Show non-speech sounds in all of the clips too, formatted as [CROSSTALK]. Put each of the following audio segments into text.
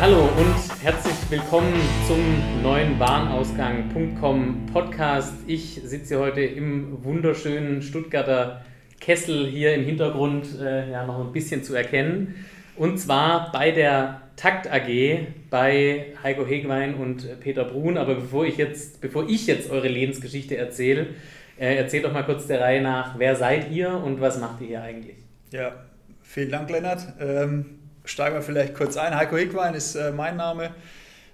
hallo und herzlich willkommen zum neuen Warenausgang.com Podcast. Ich sitze heute im wunderschönen Stuttgarter Kessel hier im Hintergrund äh, ja, noch ein bisschen zu erkennen. Und zwar bei der Takt AG bei Heiko Hegwein und Peter Brun. Aber bevor ich jetzt, bevor ich jetzt eure Lebensgeschichte erzähle, äh, erzählt doch mal kurz der Reihe nach, wer seid ihr und was macht ihr hier eigentlich? Ja, vielen Dank, Lennart. Ähm, steigen wir vielleicht kurz ein. Heiko Hegwein ist äh, mein Name.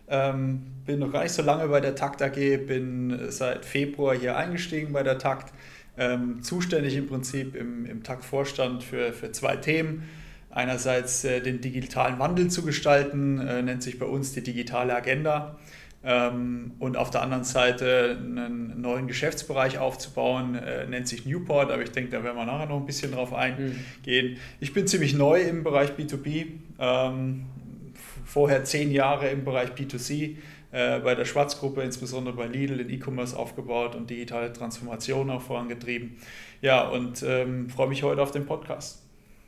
Ähm, bin noch gar nicht so lange bei der Takt AG, bin seit Februar hier eingestiegen bei der Takt. Ähm, zuständig im Prinzip im, im Takt-Vorstand für, für zwei Themen einerseits äh, den digitalen Wandel zu gestalten, äh, nennt sich bei uns die digitale Agenda. Ähm, und auf der anderen Seite einen neuen Geschäftsbereich aufzubauen, äh, nennt sich Newport, aber ich denke, da werden wir nachher noch ein bisschen drauf eingehen. Mhm. Ich bin ziemlich neu im Bereich B2B, ähm, vorher zehn Jahre im Bereich B2C bei der Schwarzgruppe, insbesondere bei Lidl, in E-Commerce aufgebaut und digitale Transformation auch vorangetrieben. Ja, und ähm, freue mich heute auf den Podcast.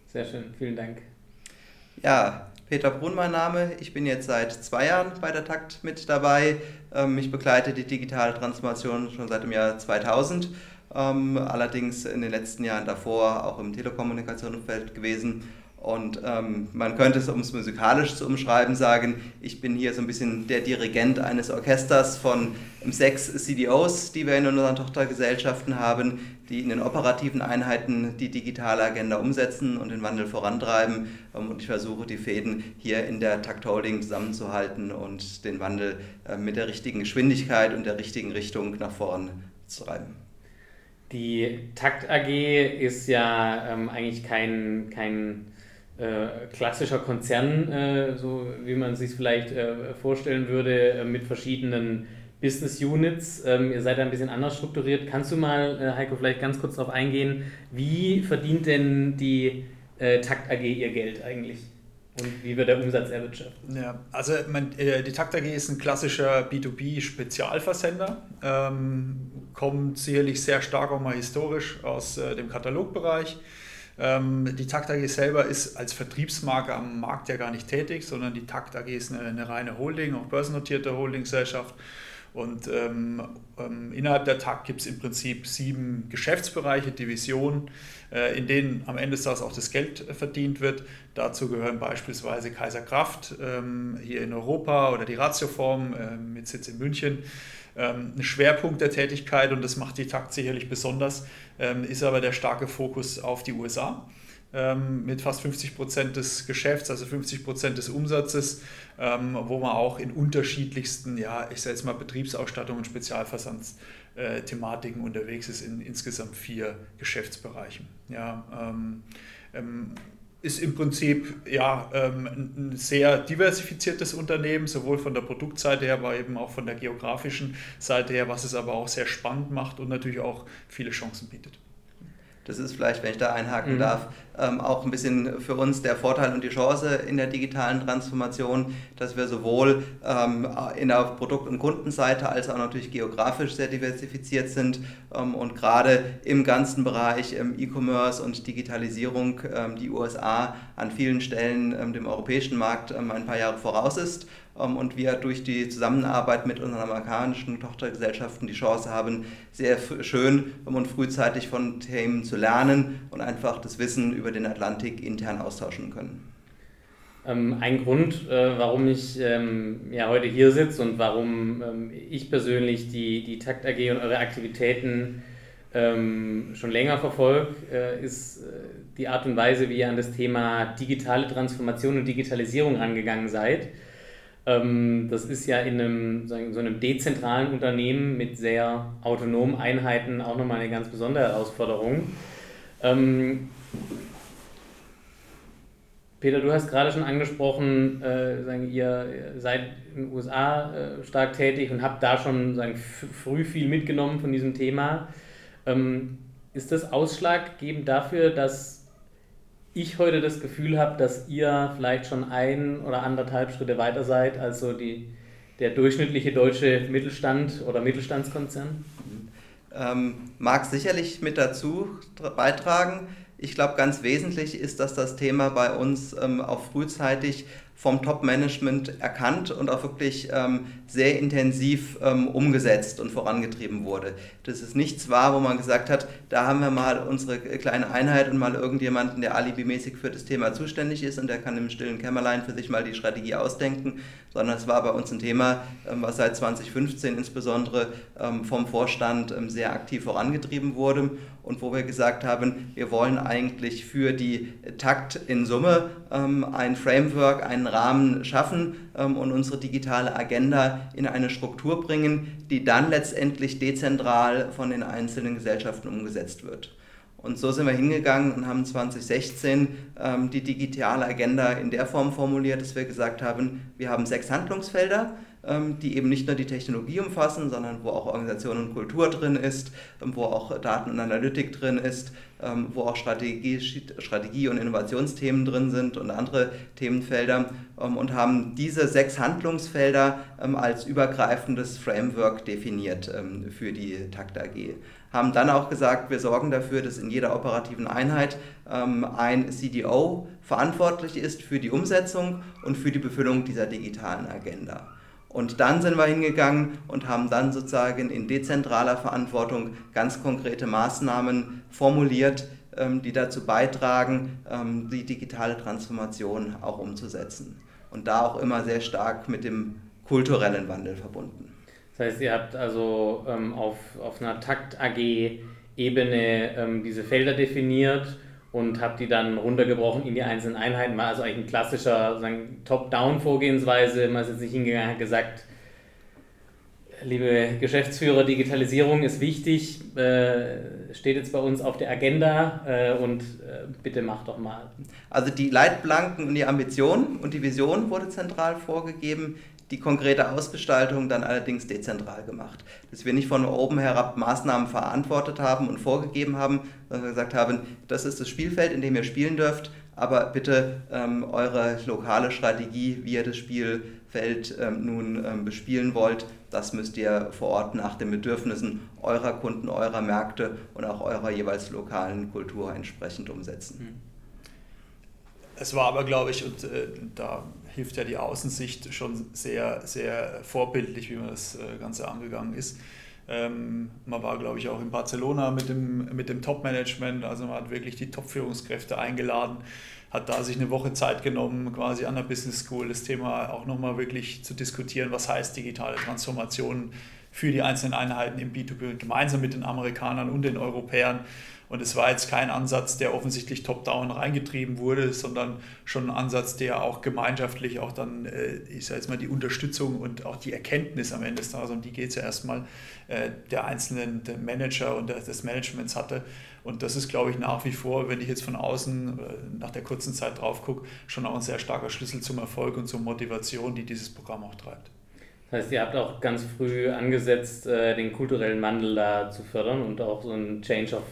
Sehr schön, vielen Dank. Ja, Peter Brunn mein Name. Ich bin jetzt seit zwei Jahren bei der Takt mit dabei. Ähm, ich begleite die digitale Transformation schon seit dem Jahr 2000. Ähm, allerdings in den letzten Jahren davor auch im Telekommunikationsumfeld gewesen und ähm, man könnte es, um es musikalisch zu umschreiben, sagen, ich bin hier so ein bisschen der Dirigent eines Orchesters von sechs CDOs, die wir in unseren Tochtergesellschaften haben, die in den operativen Einheiten die digitale Agenda umsetzen und den Wandel vorantreiben. Ähm, und ich versuche, die Fäden hier in der Takt Holding zusammenzuhalten und den Wandel äh, mit der richtigen Geschwindigkeit und der richtigen Richtung nach vorn zu treiben. Die Takt AG ist ja ähm, eigentlich kein, kein äh, klassischer Konzern, äh, so wie man sich vielleicht äh, vorstellen würde, äh, mit verschiedenen Business Units. Ähm, ihr seid da ein bisschen anders strukturiert. Kannst du mal, äh, Heiko, vielleicht ganz kurz darauf eingehen, wie verdient denn die Takt AG ihr Geld eigentlich? Und wie wird der Umsatz erwirtschaftet? Ja, also man, die Takt AG ist ein klassischer B2B-Spezialversender, ähm, kommt sicherlich sehr stark auch mal historisch aus dem Katalogbereich die Takt AG selber ist als Vertriebsmarke am Markt ja gar nicht tätig, sondern die Takt AG ist eine, eine reine Holding, auch börsennotierte Holdinggesellschaft. Und ähm, ähm, innerhalb der Takt gibt es im Prinzip sieben Geschäftsbereiche, Divisionen, äh, in denen am Ende des Tages auch das Geld verdient wird. Dazu gehören beispielsweise Kaiser Kraft ähm, hier in Europa oder die Ratioform äh, mit Sitz in München. Ähm, ein Schwerpunkt der Tätigkeit, und das macht die Takt sicherlich besonders, ähm, ist aber der starke Fokus auf die USA ähm, mit fast 50 Prozent des Geschäfts, also 50 Prozent des Umsatzes, wo man auch in unterschiedlichsten, ja, ich sage jetzt mal Betriebsausstattung und Spezialversandsthematiken unterwegs ist in insgesamt vier Geschäftsbereichen. Ja, ähm, ist im Prinzip ja, ähm, ein sehr diversifiziertes Unternehmen, sowohl von der Produktseite her, aber eben auch von der geografischen Seite her, was es aber auch sehr spannend macht und natürlich auch viele Chancen bietet. Das ist vielleicht, wenn ich da einhaken mhm. darf, ähm, auch ein bisschen für uns der Vorteil und die Chance in der digitalen Transformation, dass wir sowohl ähm, in der Produkt- und Kundenseite als auch natürlich geografisch sehr diversifiziert sind ähm, und gerade im ganzen Bereich ähm, E-Commerce und Digitalisierung ähm, die USA an vielen Stellen ähm, dem europäischen Markt ein paar Jahre voraus ist und wir durch die Zusammenarbeit mit unseren amerikanischen Tochtergesellschaften die Chance haben, sehr schön und frühzeitig von Themen zu lernen und einfach das Wissen über den Atlantik intern austauschen können. Ähm, ein Grund, äh, warum ich ähm, ja, heute hier sitze und warum ich persönlich die, die Takt AG und eure Aktivitäten schon länger verfolge, äh, ist äh, die Art und Weise, wie ihr an das Thema digitale Transformation und Digitalisierung rangegangen seid. Ähm, das ist ja in einem, so einem dezentralen Unternehmen mit sehr autonomen Einheiten auch nochmal eine ganz besondere Herausforderung. Peter, du hast gerade schon angesprochen, äh, ihr seid in den USA äh, stark tätig und habt da schon sagen, früh viel mitgenommen von diesem Thema. Ähm, ist das ausschlaggebend dafür, dass ich heute das Gefühl habe, dass ihr vielleicht schon ein oder anderthalb Schritte weiter seid als so die, der durchschnittliche deutsche Mittelstand oder Mittelstandskonzern? Ähm, mag sicherlich mit dazu beitragen. Ich glaube, ganz wesentlich ist, dass das Thema bei uns ähm, auch frühzeitig vom Top-Management erkannt und auch wirklich ähm, sehr intensiv ähm, umgesetzt und vorangetrieben wurde. Das ist nichts wahr, wo man gesagt hat, da haben wir mal unsere kleine Einheit und mal irgendjemanden, der alibimäßig für das Thema zuständig ist und der kann im stillen Kämmerlein für sich mal die Strategie ausdenken, sondern es war bei uns ein Thema, ähm, was seit 2015 insbesondere ähm, vom Vorstand ähm, sehr aktiv vorangetrieben wurde und wo wir gesagt haben, wir wollen eigentlich für die Takt in Summe ein Framework, einen Rahmen schaffen und unsere digitale Agenda in eine Struktur bringen, die dann letztendlich dezentral von den einzelnen Gesellschaften umgesetzt wird. Und so sind wir hingegangen und haben 2016 ähm, die digitale Agenda in der Form formuliert, dass wir gesagt haben, wir haben sechs Handlungsfelder, ähm, die eben nicht nur die Technologie umfassen, sondern wo auch Organisation und Kultur drin ist, ähm, wo auch Daten und Analytik drin ist, ähm, wo auch Strategie, Strategie und Innovationsthemen drin sind und andere Themenfelder ähm, und haben diese sechs Handlungsfelder ähm, als übergreifendes Framework definiert ähm, für die Takt AG haben dann auch gesagt, wir sorgen dafür, dass in jeder operativen Einheit ähm, ein CDO verantwortlich ist für die Umsetzung und für die Befüllung dieser digitalen Agenda. Und dann sind wir hingegangen und haben dann sozusagen in dezentraler Verantwortung ganz konkrete Maßnahmen formuliert, ähm, die dazu beitragen, ähm, die digitale Transformation auch umzusetzen. Und da auch immer sehr stark mit dem kulturellen Wandel verbunden. Das heißt, ihr habt also ähm, auf, auf einer Takt-AG-Ebene diese Felder definiert und habt die dann runtergebrochen in die einzelnen Einheiten. War also eigentlich ein klassischer Top-Down-Vorgehensweise. Man ist jetzt nicht hingegangen hat gesagt, liebe Geschäftsführer, Digitalisierung ist wichtig, äh, steht jetzt bei uns auf der Agenda äh, und äh, bitte macht doch mal. Also die Leitplanken und die Ambition und die Vision wurde zentral vorgegeben die konkrete Ausgestaltung dann allerdings dezentral gemacht. Dass wir nicht von oben herab Maßnahmen verantwortet haben und vorgegeben haben, sondern gesagt haben, das ist das Spielfeld, in dem ihr spielen dürft, aber bitte ähm, eure lokale Strategie, wie ihr das Spielfeld ähm, nun ähm, bespielen wollt, das müsst ihr vor Ort nach den Bedürfnissen eurer Kunden, eurer Märkte und auch eurer jeweils lokalen Kultur entsprechend umsetzen. Hm. Es war aber, glaube ich, und äh, da hilft ja die Außensicht schon sehr, sehr vorbildlich, wie man das äh, Ganze angegangen ist. Ähm, man war, glaube ich, auch in Barcelona mit dem, mit dem Top-Management, also man hat wirklich die Top-Führungskräfte eingeladen, hat da sich eine Woche Zeit genommen, quasi an der Business School das Thema auch nochmal wirklich zu diskutieren, was heißt digitale Transformation für die einzelnen Einheiten im B2B, gemeinsam mit den Amerikanern und den Europäern. Und es war jetzt kein Ansatz, der offensichtlich top-down reingetrieben wurde, sondern schon ein Ansatz, der auch gemeinschaftlich auch dann, äh, ich sage jetzt mal, die Unterstützung und auch die Erkenntnis am Ende des Tages, um die geht es ja erstmal, äh, der einzelnen der Manager und des Managements hatte. Und das ist, glaube ich, nach wie vor, wenn ich jetzt von außen äh, nach der kurzen Zeit drauf gucke, schon auch ein sehr starker Schlüssel zum Erfolg und zur Motivation, die dieses Programm auch treibt. Das heißt, ihr habt auch ganz früh angesetzt, den kulturellen Wandel da zu fördern und auch so ein Change of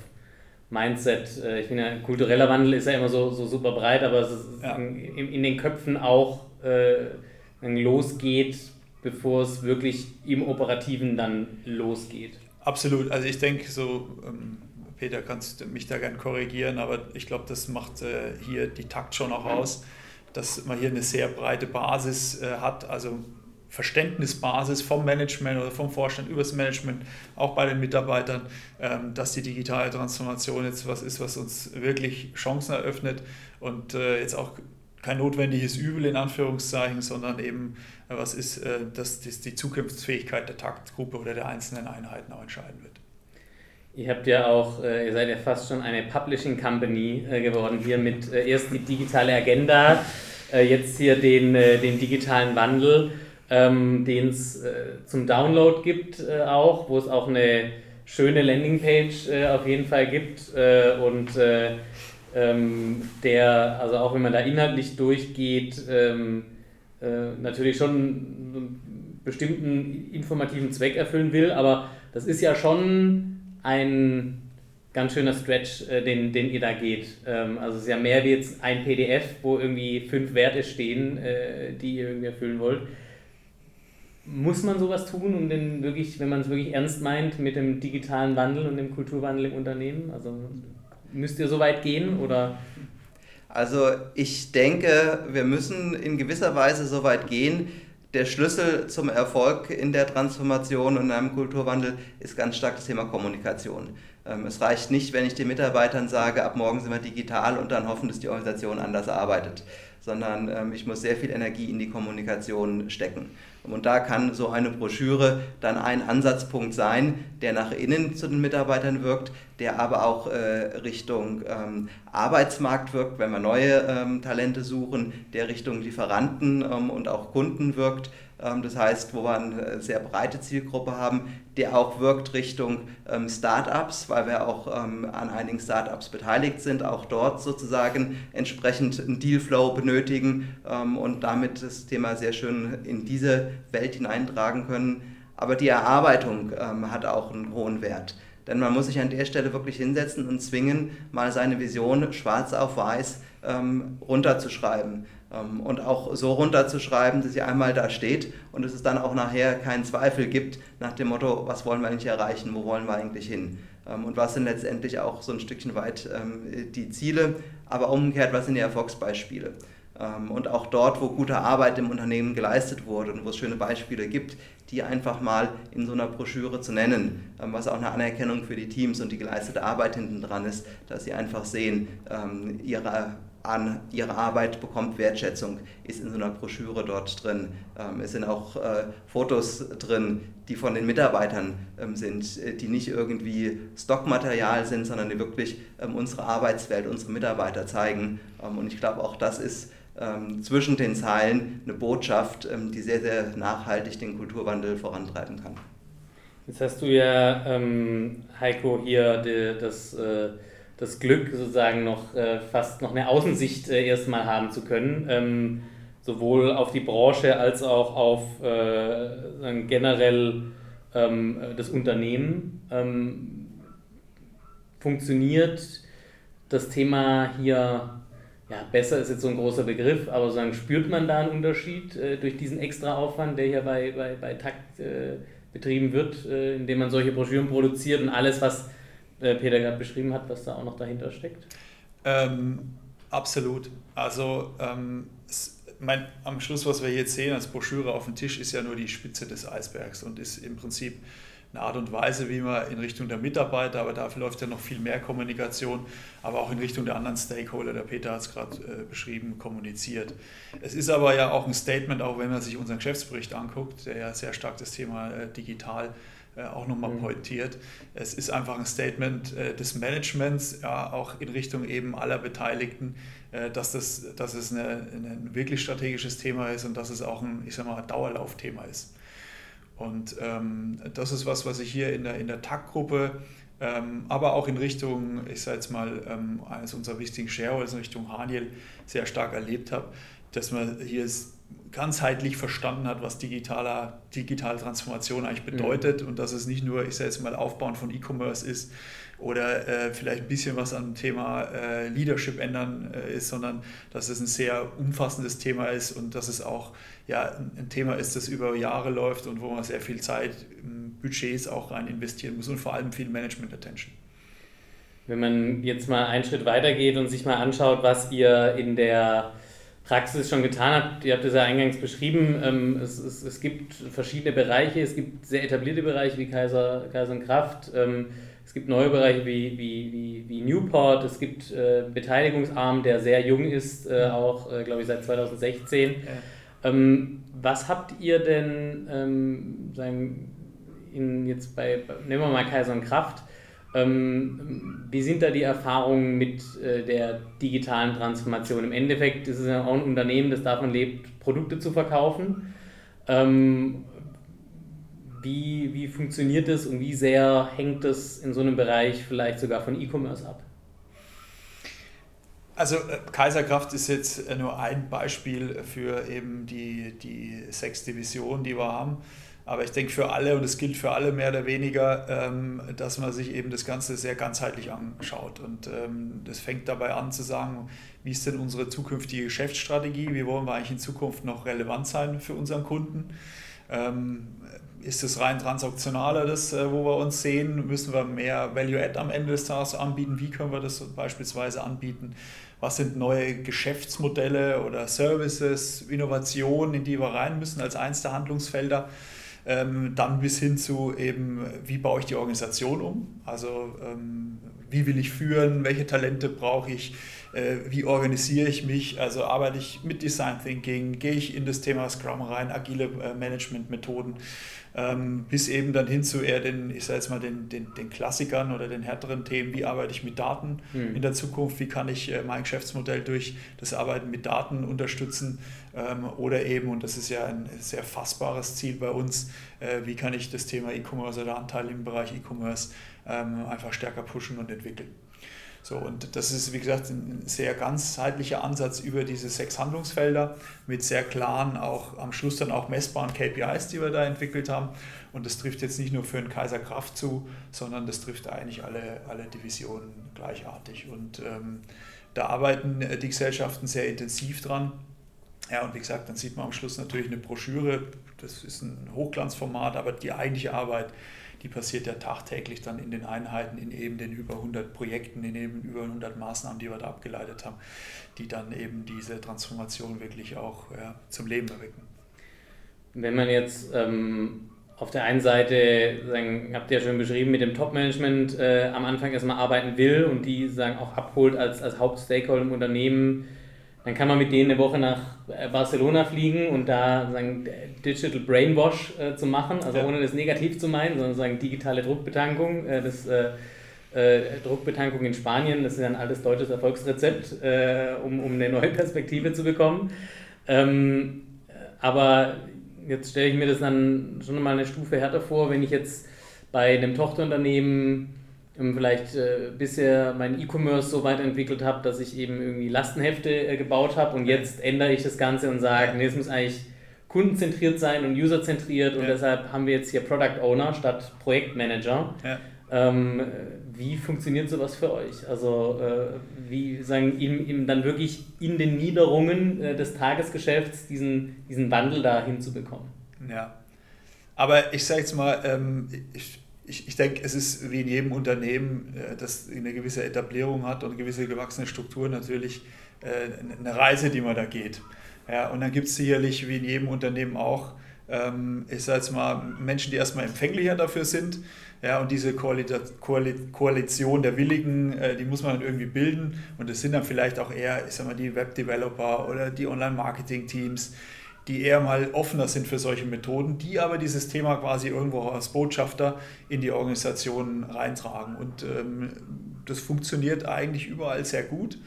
Mindset. Äh, ich finde, kultureller Wandel ist ja immer so, so super breit, aber es ist ja. in, in, den Köpfen auch äh, losgeht, bevor es wirklich im Operativen dann losgeht. Absolut. Also ich denke so, ähm, Peter, kannst du mich da gerne korrigieren, aber ich glaube, das macht äh, hier die Takt schon auch aus, dass man hier eine sehr breite Basis äh, hat. Also Verständnisbasis vom Management oder vom Vorstand übers Management, auch bei den Mitarbeitern, ähm, dass die digitale Transformation jetzt was ist, was uns wirklich Chancen eröffnet und äh, jetzt auch kein notwendiges Übel in Anführungszeichen, sondern eben äh, was ist, äh, dass die Zukunftsfähigkeit der Taktgruppe oder der einzelnen Einheiten auch entscheiden wird. Ihr habt ja auch, ihr seid ja fast schon eine Publishing Company geworden hier mit erst die digitale Agenda, jetzt hier den, den digitalen Wandel ähm, den es äh, zum Download gibt äh, auch, wo es auch eine schöne Landingpage äh, auf jeden Fall gibt äh, und äh, ähm, der, also auch wenn man da inhaltlich durchgeht, ähm, äh, natürlich schon einen bestimmten informativen Zweck erfüllen will, aber das ist ja schon ein ganz schöner Stretch, den, den ihr da geht. Ähm, also es ist ja mehr wie jetzt ein PDF, wo irgendwie fünf Werte stehen, die ihr irgendwie erfüllen wollt muss man sowas tun, um den wirklich, wenn man es wirklich ernst meint mit dem digitalen Wandel und dem Kulturwandel im Unternehmen? Also müsst ihr so weit gehen oder? Also ich denke, wir müssen in gewisser Weise so weit gehen. Der Schlüssel zum Erfolg in der Transformation und einem Kulturwandel ist ganz stark das Thema Kommunikation. Ähm, es reicht nicht, wenn ich den Mitarbeitern sage, ab morgen sind wir digital und dann hoffen, dass die Organisation anders arbeitet, sondern ähm, ich muss sehr viel Energie in die Kommunikation stecken. Und da kann so eine Broschüre dann ein Ansatzpunkt sein, der nach innen zu den Mitarbeitern wirkt, der aber auch äh, Richtung ähm, Arbeitsmarkt wirkt, wenn wir neue ähm, Talente suchen, der Richtung Lieferanten ähm, und auch Kunden wirkt das heißt, wo wir eine sehr breite Zielgruppe haben, der auch wirkt Richtung ähm, Startups, weil wir auch ähm, an einigen Startups beteiligt sind, auch dort sozusagen entsprechend einen Dealflow benötigen und damit das Thema sehr schön in diese Welt hineintragen können. Aber die Erarbeitung hat auch einen hohen Wert. Denn man muss sich an der Stelle wirklich hinsetzen und zwingen, mal seine Vision schwarz auf weiß runterzuschreiben. Ähm, und auch so runterzuschreiben, dass sie einmal da steht und dass es dann auch nachher keinen Zweifel gibt nach dem Motto, was wollen wir eigentlich erreichen, wo wollen wir eigentlich hin ähm, und was sind letztendlich auch so ein Stückchen weit ähm, die Ziele, aber umgekehrt, was sind die Erfolgsbeispiele. Und auch dort, wo gute Arbeit im Unternehmen geleistet wurde und wo es schöne Beispiele gibt, die einfach mal in so einer Broschüre zu nennen, was auch eine Anerkennung für die Teams und die geleistete Arbeit hinten dran ist, dass sie einfach sehen, ihre an ihre Arbeit bekommt Wertschätzung, ist in so einer Broschüre dort drin. Ähm, es sind auch äh, Fotos drin, die von den Mitarbeitern ähm, sind, äh, die nicht irgendwie Stockmaterial sind, sondern die wirklich ähm, unsere Arbeitswelt, unsere Mitarbeiter zeigen. und ich glaube, auch das ist zwischen den Zeilen eine Botschaft, die sehr, sehr nachhaltig den Kulturwandel vorantreiben kann. Jetzt hast du ja, Heiko, hier die, das äh, das Glück, sozusagen noch äh, fast noch eine Außensicht äh, erstmal haben zu können, ähm, sowohl auf die Branche als auch auf äh, generell ähm, das Unternehmen. Ähm, funktioniert das Thema hier, ja, besser ist jetzt so ein großer Begriff, aber sagen, spürt man da einen Unterschied äh, durch diesen extra Aufwand, der hier bei, bei, bei Takt äh, betrieben wird, äh, indem man solche Broschüren produziert und alles, was Peter gerade beschrieben hat, was da auch noch dahinter steckt? Ähm, absolut. Also ähm, es, mein, am Schluss, was wir jetzt sehen als Broschüre auf dem Tisch, ist ja nur die Spitze des Eisbergs und ist im Prinzip eine Art und Weise, wie man in Richtung der Mitarbeiter, aber dafür läuft ja noch viel mehr Kommunikation, aber auch in Richtung der anderen Stakeholder, der Peter hat es gerade äh, beschrieben, kommuniziert. Es ist aber ja auch ein Statement, auch wenn man sich unseren Geschäftsbericht anguckt, der ja sehr stark das Thema äh, digital äh, auch nochmal mhm. pointiert. Es ist einfach ein Statement äh, des Managements, ja, auch in Richtung eben aller Beteiligten, äh, dass, das, dass es eine, ein wirklich strategisches Thema ist und dass es auch ein, ich sag mal, Dauerlaufthema ist. Und ähm, das ist was, was ich hier in der, in der TAG-Gruppe, ähm, aber auch in Richtung, ich sage jetzt mal, ähm, eines unserer wichtigen Shareholders, in Richtung Haniel, sehr stark erlebt habe, dass man hier ganzheitlich verstanden hat, was digitaler, digitale Transformation eigentlich bedeutet mhm. und dass es nicht nur, ich sage jetzt mal, Aufbauen von E-Commerce ist oder äh, vielleicht ein bisschen was am Thema äh, Leadership ändern äh, ist, sondern dass es ein sehr umfassendes Thema ist und dass es auch ja, ein Thema ist, das über Jahre läuft und wo man sehr viel Zeit, Budgets auch rein investieren muss und vor allem viel Management-Attention. Wenn man jetzt mal einen Schritt weitergeht und sich mal anschaut, was ihr in der Praxis schon getan habt. Ihr habt es ja eingangs beschrieben. Ähm, es, es, es gibt verschiedene Bereiche. Es gibt sehr etablierte Bereiche wie Kaiser, Kaiser und Kraft. Ähm, es gibt neue Bereiche wie, wie, wie, wie Newport. Es gibt äh, Beteiligungsarm, der sehr jung ist, äh, auch, äh, glaube ich, seit 2016. Ja. Ähm, was habt ihr denn ähm, sagen, in, jetzt bei, nehmen wir mal Kaiser und Kraft, ähm, wie sind da die Erfahrungen mit äh, der digitalen Transformation? Im Endeffekt ist es ja auch ein Unternehmen, das davon lebt, Produkte zu verkaufen. Ähm, wie, wie funktioniert das und wie sehr hängt das in so einem Bereich vielleicht sogar von E-Commerce ab? Also äh, Kaiserkraft ist jetzt äh, nur ein Beispiel für eben die, die sechs Divisionen, die wir haben. Aber ich denke für alle, und es gilt für alle mehr oder weniger, ähm, dass man sich eben das Ganze sehr ganzheitlich anschaut. Und ähm, das fängt dabei an zu sagen, wie ist denn unsere zukünftige Geschäftsstrategie? Wie wollen wir eigentlich in Zukunft noch relevant sein für unseren Kunden? Ähm, ist es rein transaktionaler, das, äh, wo wir uns sehen? Müssen wir mehr Value-Add am Ende des Tages anbieten? Wie können wir das beispielsweise anbieten? was sind neue Geschäftsmodelle oder Services, Innovationen, in die wir rein müssen als eins der Handlungsfelder. Ähm, dann bis hin zu eben, wie baue ich die Organisation um? Also ähm, wie will ich führen? Welche Talente brauche ich? Äh, wie organisiere ich mich? Also arbeite ich mit Design Thinking? Gehe ich in das Thema Scrum rein? Agile äh, Management-Methoden? ähm, bis eben dann hin zu eher den, ich sage jetzt mal, den, den, den Klassikern oder den härteren Themen, wie arbeite ich mit Daten mhm. in der Zukunft, wie kann ich äh, mein Geschäftsmodell durch das Arbeiten mit Daten unterstützen ähm, oder eben, und das ist ja ein sehr fassbares Ziel bei uns, wie kann ich das Thema E-Commerce oder Anteil im Bereich E-Commerce ähm, einfach stärker pushen und entwickeln. So, und das ist, wie gesagt, ein sehr ganzheitlicher Ansatz über diese sechs Handlungsfelder mit sehr klaren, auch am Schluss dann auch messbaren KPIs, die wir da entwickelt haben. Und das trifft jetzt nicht nur für den Kaiser Kraft zu, sondern das trifft eigentlich alle, alle Divisionen gleichartig. Und ähm, da arbeiten die Gesellschaften sehr intensiv dran. Ja, und wie gesagt, dann sieht man am Schluss natürlich eine Broschüre. Das ist ein Hochglanzformat, aber die eigentliche Arbeit die passiert ja tagtäglich dann in den Einheiten, in eben den über 100 Projekten, in eben über 100 Maßnahmen, die wir da abgeleitet haben, die dann eben diese Transformation wirklich auch ja, zum Leben erwecken. Wenn man jetzt ähm, auf der einen Seite, sagen, habt ihr ja schon beschrieben, mit dem Top-Management äh, am Anfang erstmal arbeiten will und die sagen auch abholt als, als Hauptstakeholder im Unternehmen, dann kann man mit denen eine Woche nach äh, Barcelona fliegen und da sagen, Digital Brainwash äh, zu machen, also ja. ohne das negativ zu meinen, sondern sagen digitale Druckbetankung. Äh, das, äh, äh, Druckbetankung in Spanien, das ist ein altes deutsches Erfolgsrezept, um, um eine neue Perspektive zu bekommen. Ähm, aber jetzt stelle ich mir das dann schon mal eine Stufe härter vor, wenn ich jetzt bei einem Tochterunternehmen vielleicht äh, bisher mein E-Commerce so weiterentwickelt habe, dass ich eben irgendwie Lastenhefte äh, gebaut habe und jetzt ändere ich das Ganze und sage, nee, es muss eigentlich kundenzentriert sein und userzentriert und ja. deshalb haben wir jetzt hier Product Owner statt Projektmanager. Ja. Ähm, wie funktioniert sowas für euch? Also äh, wie sagen ihm, ihm dann wirklich in den Niederungen äh, des Tagesgeschäfts diesen, diesen Wandel da hinzubekommen? Ja, aber ich sage jetzt mal, ähm, ich, ich, ich denke, es ist wie in jedem Unternehmen, äh, das eine gewisse Etablierung hat und gewisse gewachsene Struktur natürlich äh, eine Reise, die man da geht. Ja, und dann gibt es sicherlich wie in jedem Unternehmen auch, ähm, ich sage jetzt mal, Menschen, die erstmal empfänglicher dafür sind. Ja, und diese Koalition der Willigen, äh, die muss man dann irgendwie bilden. Und das sind dann vielleicht auch eher, ich sag mal, die Webdeveloper oder die Online-Marketing-Teams, die eher mal offener sind für solche Methoden, die aber dieses Thema quasi irgendwo als Botschafter in die Organisation reintragen. Und ähm, das funktioniert eigentlich überall sehr gut.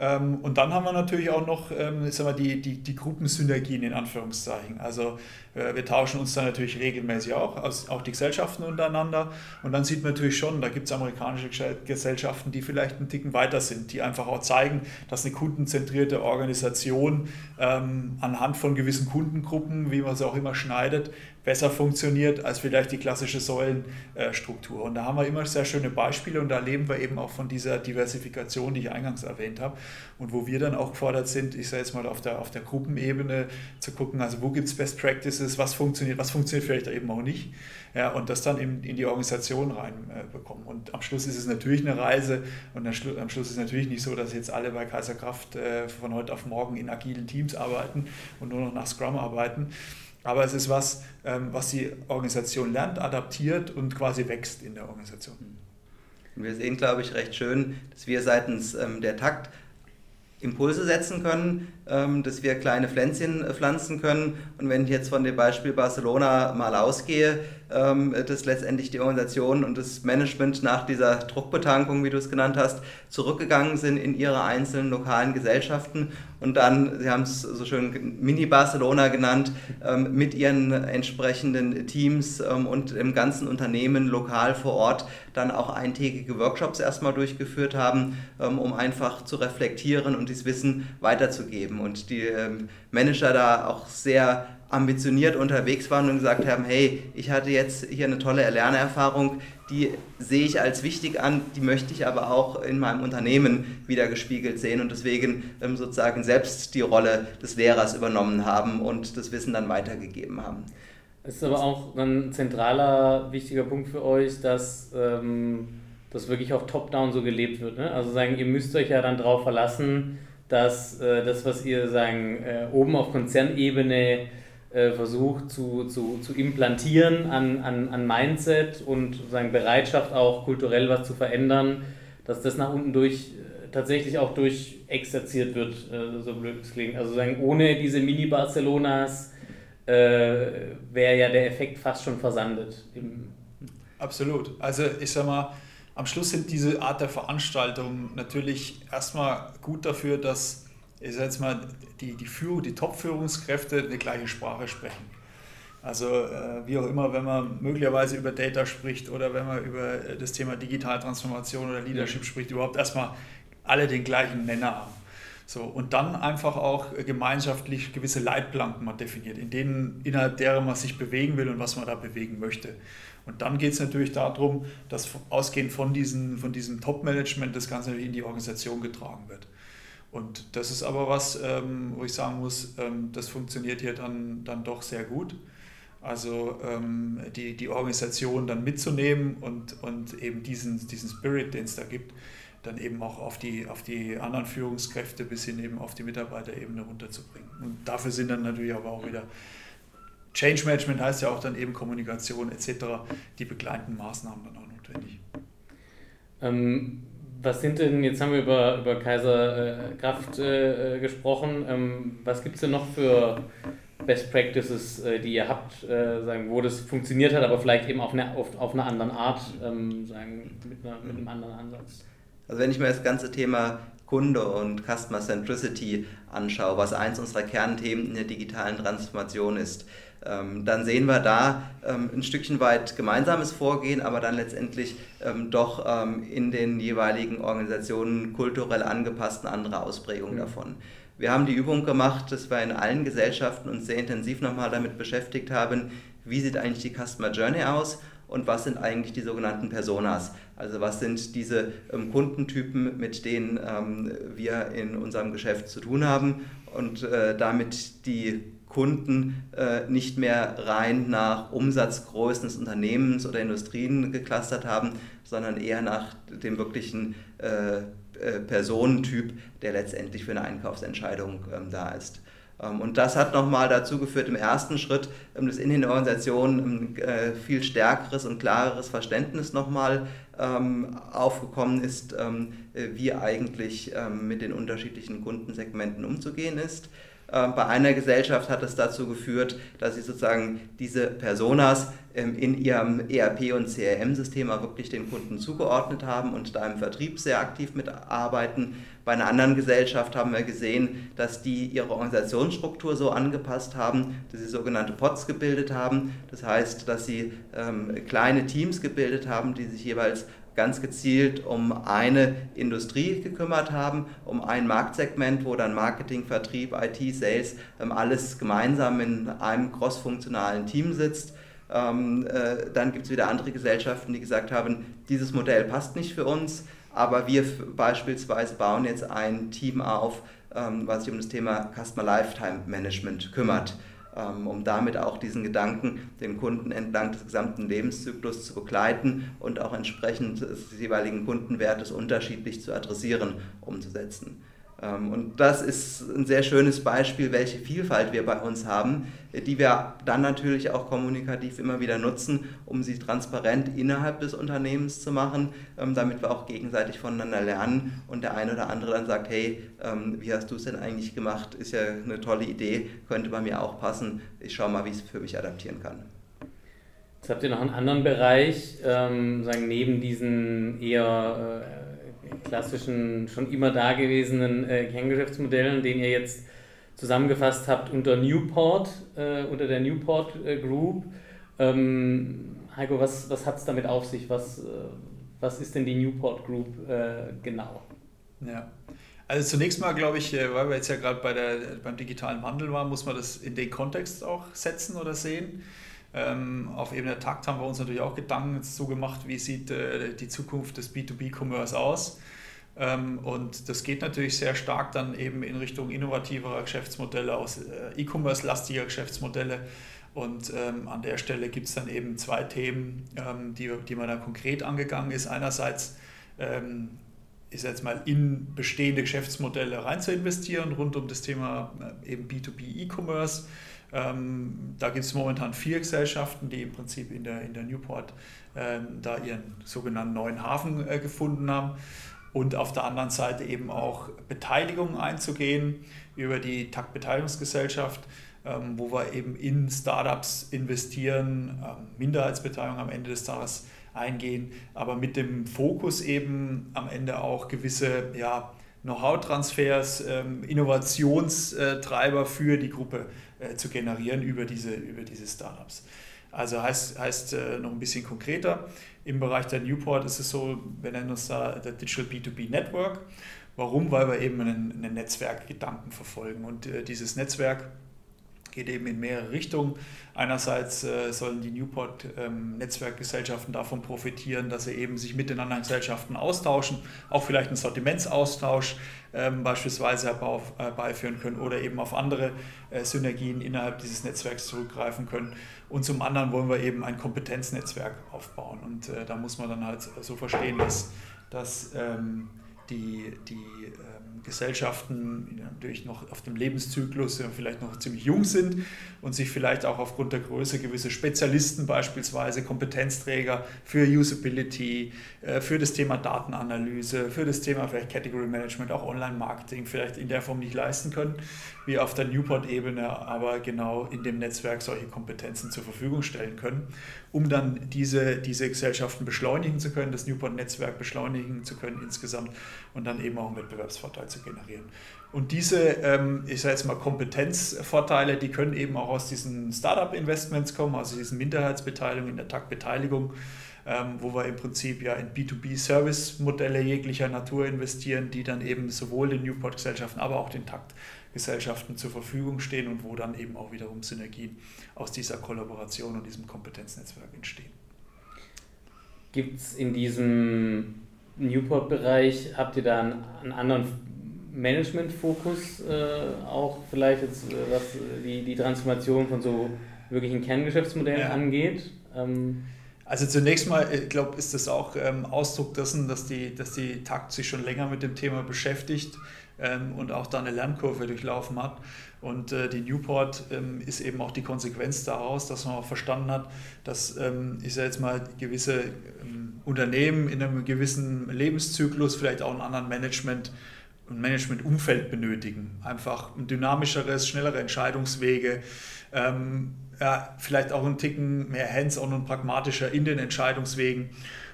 Ähm, und dann haben wir natürlich auch noch ähm, sagen wir, die, die, die Gruppensynergien in Anführungszeichen. Also äh, wir tauschen uns da natürlich regelmäßig auch, auch die Gesellschaften untereinander. Und dann sieht man natürlich schon, da gibt es amerikanische Gesellschaften, die vielleicht einen Ticken weiter sind, die einfach auch zeigen, dass eine kundenzentrierte Organisation ähm, anhand von gewissen Kundengruppen, wie man sie auch immer schneidet, besser funktioniert als vielleicht die klassische Säulenstruktur. Und da haben wir immer sehr schöne Beispiele und da leben wir eben auch von dieser Diversifikation, die ich eingangs erwähnt habe. Und wo wir dann auch gefordert sind, ich sage jetzt mal auf der, auf der Gruppenebene zu gucken, also wo gibt es Best Practices, was funktioniert, was funktioniert vielleicht eben auch nicht. Ja, und das dann in, in die Organisation reinbekommen. Äh, und am Schluss ist es natürlich eine Reise und am Schluss, am Schluss ist es natürlich nicht so, dass jetzt alle bei Kaiserkraft äh, von heute auf morgen in agilen Teams arbeiten und nur noch nach Scrum arbeiten. Aber es ist was, ähm, was die Organisation lernt, adaptiert und quasi wächst in der Organisation. Wir sehen, glaube ich, recht schön, dass wir seitens ähm, der Takt Impulse setzen können, ähm, dass wir kleine Pflänzchen äh, pflanzen können. Und wenn ich jetzt von dem Beispiel Barcelona mal ausgehe, dass letztendlich die Organisation und das Management nach dieser Druckbetankung, wie du es genannt hast, zurückgegangen sind in ihre einzelnen lokalen Gesellschaften und dann, Sie haben es so schön Mini-Barcelona genannt, ähm, mit ihren entsprechenden Teams und im ganzen Unternehmen lokal vor Ort dann auch eintägige Workshops erstmal durchgeführt haben, um einfach zu reflektieren und dieses Wissen weiterzugeben. Und die Manager da auch sehr ambitioniert unterwegs waren und gesagt haben, hey, ich hatte jetzt hier eine tolle Lernerfahrung, die sehe ich als wichtig an, die möchte ich aber auch in meinem Unternehmen wieder gespiegelt sehen und deswegen ähm, sozusagen selbst die Rolle des Lehrers übernommen haben und das Wissen dann weitergegeben haben. Es ist aber auch ein zentraler, wichtiger Punkt für euch, dass ähm, das wirklich auch top-down so gelebt wird. Ne? Also sagen, ihr müsst euch ja dann darauf verlassen, dass äh, das, was ihr sagen, äh, oben auf Konzernebene äh, versucht zu, zu, zu implantieren an, an, an Mindset und sagen, Bereitschaft auch kulturell was zu verändern, dass das nach unten durch äh, tatsächlich auch durch exerziert wird, äh, so blöd es klingt. Also sagen, ohne diese Mini-Barcelonas äh, wäre ja der Effekt fast schon versandet. Absolut. Also ich sag mal, am Schluss sind diese Art der Veranstaltungen natürlich erstmal gut dafür, dass ich sag jetzt mal, die, die, Führung, die Top-Führungskräfte eine gleiche Sprache sprechen. Also äh, wie auch immer, wenn man möglicherweise über Data spricht oder wenn man über das Thema Digitaltransformation oder Leadership spricht, überhaupt erstmal alle den gleichen Nenner haben. So, und dann einfach auch gemeinschaftlich gewisse Leitplanken mal definiert, in denen, innerhalb derer man sich bewegen will und was man da bewegen möchte. Und dann geht es natürlich darum, dass ausgehend von, diesen, von diesem Top-Management das Ganze in die Organisation getragen wird. Und das ist aber was, ähm, wo ich sagen muss, ähm, das funktioniert hier dann, dann doch sehr gut. Also ähm, die, die Organisation dann mitzunehmen und, und eben diesen, diesen Spirit, den es da gibt, dann eben auch auf die, auf die anderen Führungskräfte bis hin eben auf die Mitarbeiterebene runterzubringen. Und dafür sind dann natürlich aber auch wieder Change Management heißt ja auch dann eben Kommunikation etc., die begleitenden Maßnahmen dann auch notwendig. Ähm, was sind denn, jetzt haben wir über, über Kaiser äh, Kraft äh, gesprochen, ähm, was gibt es denn noch für Best Practices, äh, die ihr habt, äh, sagen, wo das funktioniert hat, aber vielleicht eben auf eine, auf, auf eine andere Art, ähm, sagen, mit, einer, mit einem anderen Ansatz? Also wenn ich mir das ganze Thema Kunde und Customer Centricity anschaue, was eins unserer Kernthemen in der digitalen Transformation ist, dann sehen wir da ähm, ein Stückchen weit gemeinsames Vorgehen, aber dann letztendlich ähm, doch in den jeweiligen Organisationen kulturell angepassten andere Ausprägungen mhm. davon. Wir haben die Übung gemacht, dass wir in allen Gesellschaften uns sehr intensiv nochmal damit beschäftigt haben, wie sieht eigentlich die Customer Journey aus und was sind eigentlich die sogenannten Personas. Also was sind diese ähm, Kundentypen, mit denen ähm, wir in unserem Geschäft zu tun haben und äh, damit die Kunden äh, nicht mehr rein nach Umsatzgrößen des Unternehmens oder Industrien geklustert haben, sondern eher nach dem wirklichen äh, äh Personentyp, der letztendlich für eine Einkaufsentscheidung ähm, da ist. Ähm, und das hat nochmal dazu geführt, im ersten Schritt, ähm, dass in den Organisationen ein äh, viel stärkeres und klareres Verständnis nochmal ähm, aufgekommen ist, wie eigentlich mit den unterschiedlichen Kundensegmenten umzugehen ist. Bei einer Gesellschaft hat es dazu geführt, dass sie sozusagen diese Personas in ihrem ERP- und CRM-System wirklich den Kunden zugeordnet haben und da im Vertrieb sehr aktiv mitarbeiten. Bei einer anderen Gesellschaft haben wir gesehen, dass die ihre Organisationsstruktur so angepasst haben, dass sie sogenannte Pots gebildet haben. Das heißt, dass sie ähm, kleine Teams gebildet haben, die sich jeweils ganz gezielt um eine Industrie gekümmert haben, um ein Marktsegment, wo dann Marketing, Vertrieb, IT, Sales ähm, alles gemeinsam in einem crossfunktionalen Team sitzt. Ähm, äh, dann gibt es wieder andere Gesellschaften, die gesagt haben, dieses Modell passt nicht für uns aber wir beispielsweise bauen jetzt ein Team auf, ähm, was sich um das Thema Customer Lifetime Management kümmert, ähm, um damit auch diesen Gedanken, den Kunden entlang des gesamten Lebenszyklus zu begleiten und auch entsprechend des jeweiligen Kundenwertes unterschiedlich zu adressieren, umzusetzen. Ähm, und das ist ein sehr schönes Beispiel, welche Vielfalt wir bei uns haben, die wir dann natürlich auch kommunikativ immer wieder nutzen, um sie transparent innerhalb des Unternehmens zu machen, ähm, damit wir auch gegenseitig voneinander lernen und der eine oder andere dann sagt, hey, ähm, wie hast du es denn eigentlich gemacht? Ist ja eine tolle Idee, könnte bei mir auch passen. Ich schaue mal, wie ich es für mich adaptieren kann. Jetzt habt ihr noch einen anderen Bereich, ähm, sagen neben diesen eher äh, klassischen, schon immer dagewesenen äh, Kerngeschäftsmodellen, den ihr jetzt zusammengefasst habt unter Newport, äh, unter der Newport äh, Group. Ähm, Heiko, was, was hat es damit auf sich? Was, äh, was ist denn die Newport Group äh, genau? Ja. Also zunächst mal glaube ich, äh, weil wir jetzt ja gerade bei beim digitalen Wandel waren, muss man das in den Kontext auch setzen oder sehen. Ähm, auf Ebene der Takt haben wir uns natürlich auch Gedanken dazu gemacht, wie sieht äh, die Zukunft des B2B-Commerce aus. Ähm, und das geht natürlich sehr stark dann eben in Richtung innovativerer Geschäftsmodelle, aus äh, E-Commerce-lastiger Geschäftsmodelle. Und ähm, an der Stelle gibt es dann eben zwei Themen, ähm, die, die man da konkret angegangen ist. Einerseits ähm, ist jetzt mal in bestehende Geschäftsmodelle rein zu investieren rund um das Thema äh, eben B2B E-Commerce. Ähm, da gibt es momentan vier Gesellschaften, die im Prinzip in der, in der Newport ähm, da ihren sogenannten neuen Hafen äh, gefunden haben. Und auf der anderen Seite eben auch Beteiligungen einzugehen über die Takt Beteiligungsgesellschaft, ähm, wo wir eben in Startups investieren, ähm, Minderheitsbeteiligung am Ende des Tages eingehen, aber mit dem Fokus eben am Ende auch gewisse ja, Know-how-Transfers, ähm, Innovationstreiber für die Gruppe äh, zu generieren über diese, über diese Startups. Also heißt, heißt äh, noch ein bisschen konkreter, im Bereich der Newport ist es so, wir nennen uns da der Digital B2B Network. Warum? Weil wir eben einen, einen Netzwerkgedanken verfolgen. Und äh, dieses Netzwerk geht eben in mehrere Richtungen. Einerseits äh, sollen die Newport-Netzwerkgesellschaften ähm, davon profitieren, dass sie eben sich mit den anderen Gesellschaften austauschen, auch vielleicht einen Sortimentsaustausch ähm, beispielsweise herbeiführen können oder eben auf andere äh, Synergien innerhalb dieses Netzwerks zurückgreifen können. Und zum anderen wollen wir eben ein Kompetenznetzwerk aufbauen. Und äh, da muss man dann halt so verstehen, dass, dass ähm, die, die ähm, Gesellschaften natürlich noch auf dem Lebenszyklus vielleicht noch ziemlich jung sind und sich vielleicht auch aufgrund der Größe gewisse Spezialisten beispielsweise, Kompetenzträger für Usability, äh, für das Thema Datenanalyse, für das Thema vielleicht Category Management, auch Online-Marketing vielleicht in der Form nicht leisten können, wie auf der Newport-Ebene, aber genau in dem Netzwerk solche Kompetenzen zur Verfügung stellen können, um dann diese, diese Gesellschaften beschleunigen zu können, das Newport-Netzwerk beschleunigen zu können insgesamt und dann eben auch einen Wettbewerbsvorteil zu generieren. Und diese, ähm, ich sage jetzt mal, Kompetenzvorteile, die können eben auch aus diesen Startup-Investments kommen, also diesen Minderheitsbeteiligungen in der TAG-Beteiligung, ähm, wo wir im Prinzip ja in B2B-Service-Modelle jeglicher Natur investieren, die dann eben sowohl den Newport-Gesellschaften, aber auch den Takt-Gesellschaften zur Verfügung stehen und wo dann eben auch wiederum Synergien aus dieser Kollaboration und diesem Kompetenznetzwerk entstehen. Gibt es in diesem Newport-Bereich, habt ihr da einen, einen anderen Management-Fokus äh, auch vielleicht jetzt, äh, was die, die Transformation von so wirklichen Kerngeschäftsmodellen ja. angeht? Ähm, also zunächst mal, ich glaube, ist das auch ähm, Ausdruck dessen, dass die, dass die Takt sich schon länger mit dem Thema beschäftigt ähm, und auch da eine Lernkurve durchlaufen hat. Und äh, die Newport ähm, ist eben auch die Konsequenz daraus, dass man auch verstanden hat, dass, ähm, ich sage jetzt mal, gewisse Unternehmen in einem gewissen Lebenszyklus vielleicht auch einen anderen Management ein Managementumfeld benötigen. Einfach ein dynamischeres, schnellere Entscheidungswege, ähm, ja, vielleicht auch ein Ticken mehr hands-on und pragmatischer in den Entscheidungswegen.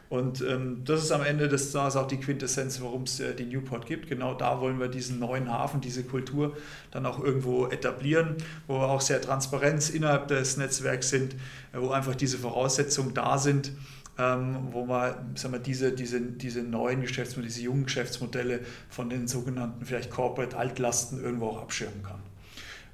Und ähm, das ist am Ende des Tages auch die Quintessenz, warum es äh, die Newport gibt. Genau da wollen wir diesen neuen Hafen, diese Kultur dann auch irgendwo etablieren, wo wir auch sehr transparent innerhalb des Netzwerks sind, äh, wo einfach diese Voraussetzungen da sind, ähm, wo man sagen wir, diese, diese, diese neuen Geschäftsmodelle, diese jungen Geschäftsmodelle von den sogenannten vielleicht Corporate Altlasten irgendwo auch abschirmen kann.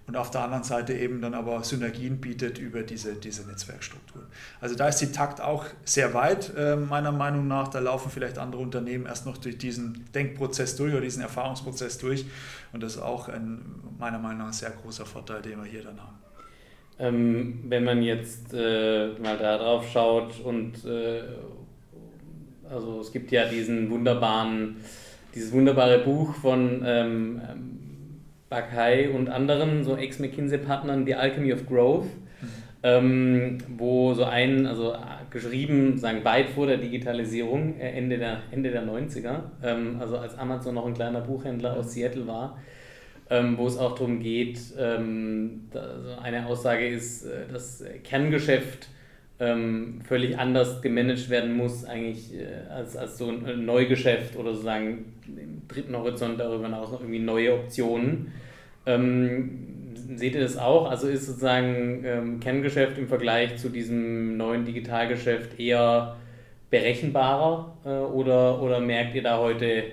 Und auf der anderen Seite eben dann aber Synergien bietet über diese, diese Netzwerkstrukturen. Also da ist die Takt auch sehr weit, äh, meiner Meinung nach. Da laufen vielleicht andere Unternehmen erst noch durch diesen Denkprozess durch oder diesen Erfahrungsprozess durch. Und das ist auch ein, meiner Meinung nach ein sehr großer Vorteil, den wir hier dann haben. Ähm, wenn man jetzt äh, mal da drauf schaut und äh, also es gibt ja diesen wunderbaren, dieses wunderbare Buch von ähm, Bakai und anderen, so Ex-McKinsey-Partnern, The Alchemy of Growth, mhm. ähm, wo so ein, also geschrieben, sagen weit vor der Digitalisierung, äh, Ende der, Ende der 90er, ähm, also als Amazon noch ein kleiner Buchhändler aus Seattle war, ähm, wo es auch darum geht, ähm, eine Aussage ist, äh, das Kerngeschäft ähm, völlig anders gemanagt werden muss, eigentlich äh, als, als so ein Neugeschäft oder sozusagen im dritten Horizont darüber hinaus noch irgendwie neue Optionen. Ähm, seht ihr das auch? Also ist sozusagen ähm, Kerngeschäft im Vergleich zu diesem neuen Digitalgeschäft eher berechenbarer äh, oder, oder merkt ihr da heute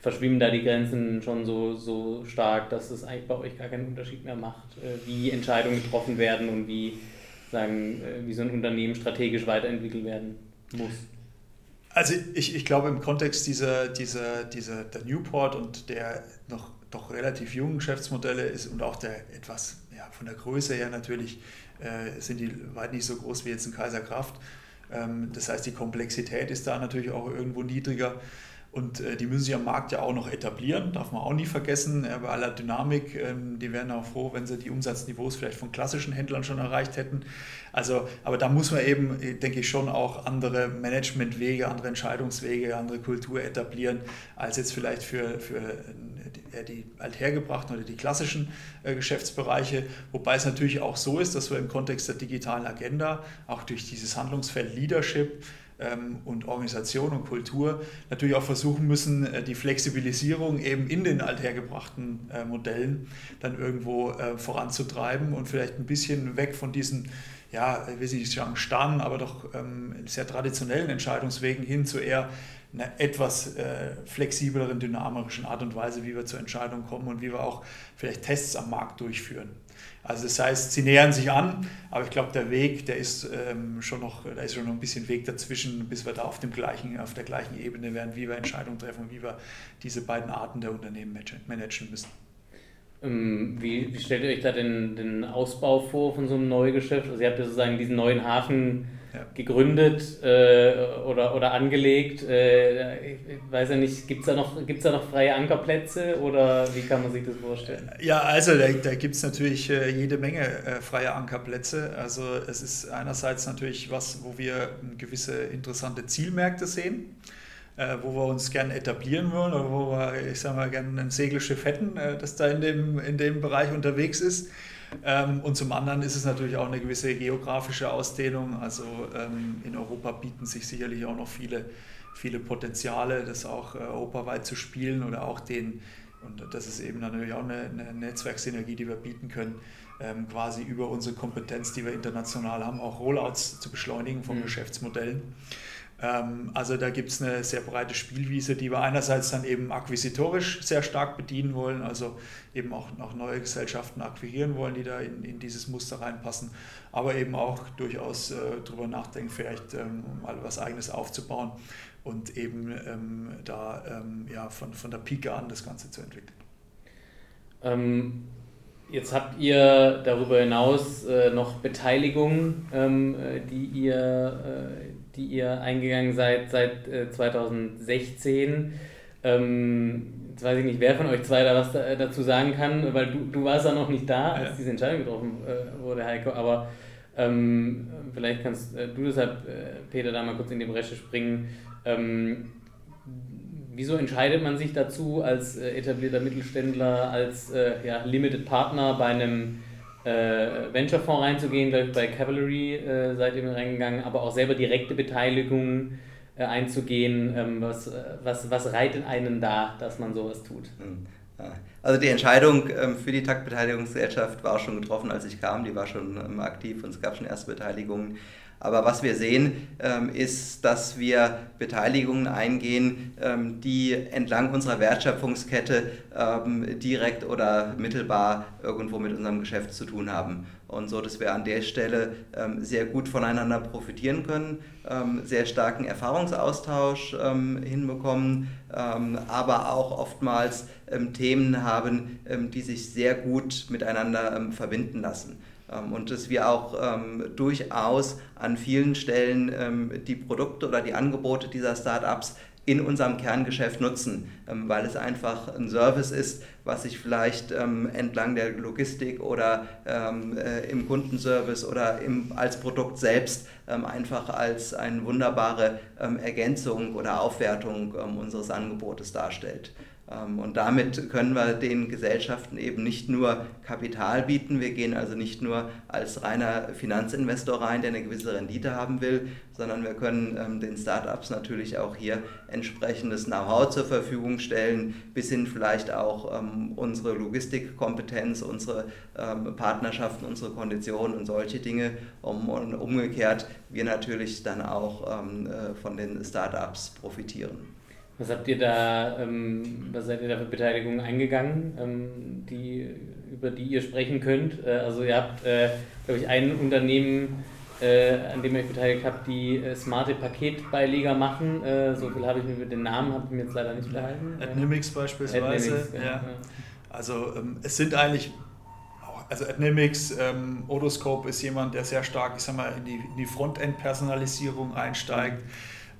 verschwimmen da die Grenzen schon so, so stark, dass es eigentlich bei euch gar keinen Unterschied mehr macht, äh, wie Entscheidungen getroffen werden und wie, sagen, äh, wie so ein Unternehmen strategisch weiterentwickelt werden muss. Also ich, ich glaube im Kontext dieser, dieser, dieser der Newport und der noch doch relativ jungen Geschäftsmodelle ist und auch der etwas ja, von der Größe her natürlich äh, sind die weit nicht so groß wie jetzt ein Kaiserkraft. Ähm, das heißt, die Komplexität ist da natürlich auch irgendwo niedriger. Und äh, die müssen sich am Markt ja auch noch etablieren, darf man auch nie vergessen. Äh, bei aller Dynamik, ähm, die wären auch froh, wenn sie die Umsatzniveaus vielleicht von klassischen Händlern schon erreicht hätten. Also, aber da muss man eben, äh, denke ich, schon auch andere Managementwege, andere Entscheidungswege, andere Kultur etablieren, als jetzt vielleicht für, für die althergebrachten oder die klassischen Geschäftsbereiche. Wobei es natürlich auch so ist, dass wir im Kontext der digitalen Agenda, auch durch dieses Handlungsfeld Leadership, und Organisation und Kultur natürlich auch versuchen müssen, äh, die Flexibilisierung eben in den althergebrachten äh, Modellen dann irgendwo äh, voranzutreiben und vielleicht ein bisschen weg von diesen, ja, ich will nicht sagen starren, aber doch ähm, sehr traditionellen Entscheidungswegen hin zu eher einer etwas flexibleren, dynamischen Art und Weise, wie wir zur Entscheidung kommen und wie wir auch vielleicht Tests am Markt durchführen. Also das heißt, sie nähern sich an, aber ich glaube, der Weg, der ist ähm, schon noch, da ist schon noch ein bisschen Weg dazwischen, bis wir da auf, dem gleichen, auf der gleichen Ebene werden, wie wir Entscheidungen treffen und wie wir diese beiden Arten der Unternehmen managen müssen. Ähm, wie, wie stellt ihr euch da den, den Ausbau vor von so einem Neugeschäft? Also ihr habt ja sozusagen diesen neuen Hafen ja. gegründet äh, oder, oder angelegt. Äh, ich weiß ja nicht, gibt es da, noch, da noch freie Ankerplätze oder wie kann man sich das vorstellen? Ja, also da, da gibt es natürlich äh, jede Menge äh, freie Ankerplätze. Also es ist einerseits natürlich was, wo wir gewisse interessante Zielmärkte sehen. Äh, wo wir uns gerne etablieren wollen oder wo wir, ich sage mal, gerne ein Segelschiff hätten, äh, das da in dem, in dem Bereich unterwegs ist. Ähm, und zum anderen ist es natürlich auch eine gewisse geografische Ausdehnung. Also ähm, in Europa bieten sich sicherlich auch noch viele, viele Potenziale, das auch äh, europaweit zu spielen oder auch den, und das ist eben natürlich auch eine, eine Netzwerksynergie, die wir bieten können, ähm, quasi über unsere Kompetenz, die wir international haben, auch Rollouts zu beschleunigen von mhm. Geschäftsmodellen. Ähm, also da gibt es eine sehr breite Spielwiese, die wir einerseits dann eben akquisitorisch sehr stark bedienen wollen, also eben auch noch neue Gesellschaften akquirieren wollen, die da in, in dieses Muster reinpassen, aber eben auch durchaus äh, darüber nachdenken, vielleicht ähm, mal was eigenes aufzubauen und eben ähm, da ähm, ja, von, von der Pike an das Ganze zu entwickeln. Ähm, jetzt habt ihr darüber hinaus äh, noch Beteiligungen, ähm, äh, die ihr äh, die ihr eingegangen seid seit äh, 2016. Ähm, jetzt weiß ich nicht, wer von euch zwei da was da, äh, dazu sagen kann, weil du, du warst ja noch nicht da, als ja. diese Entscheidung getroffen äh, wurde, Heiko, aber ähm, vielleicht kannst äh, du deshalb, äh, Peter, da mal kurz in die Bresche springen. Ähm, wieso entscheidet man sich dazu, als äh, etablierter Mittelständler, als ja, Limited Partner bei einem äh, Venture-Fonds reinzugehen, bei Cavalry äh, seid ihr reingegangen, aber auch selber direkte Beteiligungen äh, einzugehen. Ähm, was, äh, was, was reitet einen da, dass man sowas tut? Hm. Also die Entscheidung ähm, für die Taktbeteiligungsgesellschaft war schon getroffen, als ich kam. Die war schon ähm, aktiv und es gab schon erste Beteiligungen. Aber was wir sehen, ähm, ist, dass wir Beteiligungen eingehen, ähm, die entlang unserer Wertschöpfungskette ähm, direkt oder mittelbar irgendwo mit unserem Geschäft zu tun haben. Und so, dass wir an der Stelle sehr gut voneinander profitieren können, sehr starken Erfahrungsaustausch hinbekommen, aber auch oftmals Themen haben, die sich sehr gut miteinander verbinden lassen. Ähm, und dass wir auch ähm, durchaus an vielen Stellen ähm, die Produkte oder die Angebote dieser Startups in unserem Kerngeschäft nutzen, ähm, weil es einfach ein Service ist, was sich vielleicht ähm, entlang der Logistik oder ähm, äh, im Kundenservice oder im, als Produkt selbst einfach als eine wunderbare Ergänzung oder Aufwertung unseres Angebotes darstellt. Ähm, und damit können wir den Gesellschaften eben nicht nur Kapital bieten, wir gehen also nicht nur als reiner Finanzinvestor rein, der eine gewisse Rendite haben will, sondern wir können ähm, den Startups natürlich auch hier entsprechendes Know-how zur Verfügung stellen, bis hin vielleicht auch ähm, unsere Logistikkompetenz, unsere Partnerschaften, unsere Konditionen und solche Dinge. und umgekehrt wir natürlich dann auch äh, von den Startups profitieren. Was habt ihr da, ähm, was seid ihr da für Beteiligungen eingegangen, ähm, die, über die ihr sprechen könnt? Äh, also ihr habt, äh, glaube ich, ein Unternehmen, äh, an dem ihr euch beteiligt habt, die äh, smarte Paketbeileger machen. Äh, so viel habe ich mir mit den Namen, habe ich mir jetzt leider nicht behalten. Adnimics beispielsweise. Adnimics, ja. ja. Also ähm, es sind eigentlich also Adnamics, ähm, Otoscope ist jemand, der sehr stark, ich sag mal, in die, in die Frontend-Personalisierung einsteigt.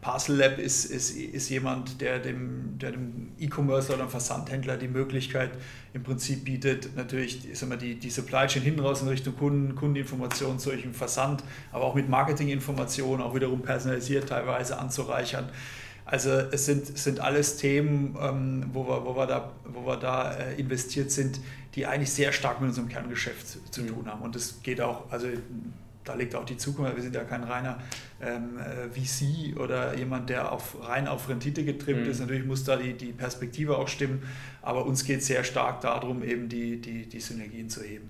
Parcel Lab ist, ist, ist jemand, der dem, der dem E-Commerce oder dem Versandhändler die Möglichkeit im Prinzip bietet, natürlich sagen wir, die, die Supply Chain hinten raus in Richtung Kunden, Kundeninformationen, solchen Versand, aber auch mit Marketinginformationen, auch wiederum personalisiert teilweise anzureichern. Also es sind, sind alles Themen, ähm, wo, wir, wo, wir da, wo wir da äh, investiert sind, die eigentlich sehr stark mit unserem Kerngeschäft zu, mhm. tun haben. Und es geht auch, also da liegt auch die Zukunft. Wir sind ja kein reiner ähm, äh, VC oder jemand, der auf, rein auf Rendite getrimmt mhm. ist. Natürlich muss da die, die Perspektive auch stimmen, aber uns geht es sehr stark darum, eben die, die, die Synergien zu heben.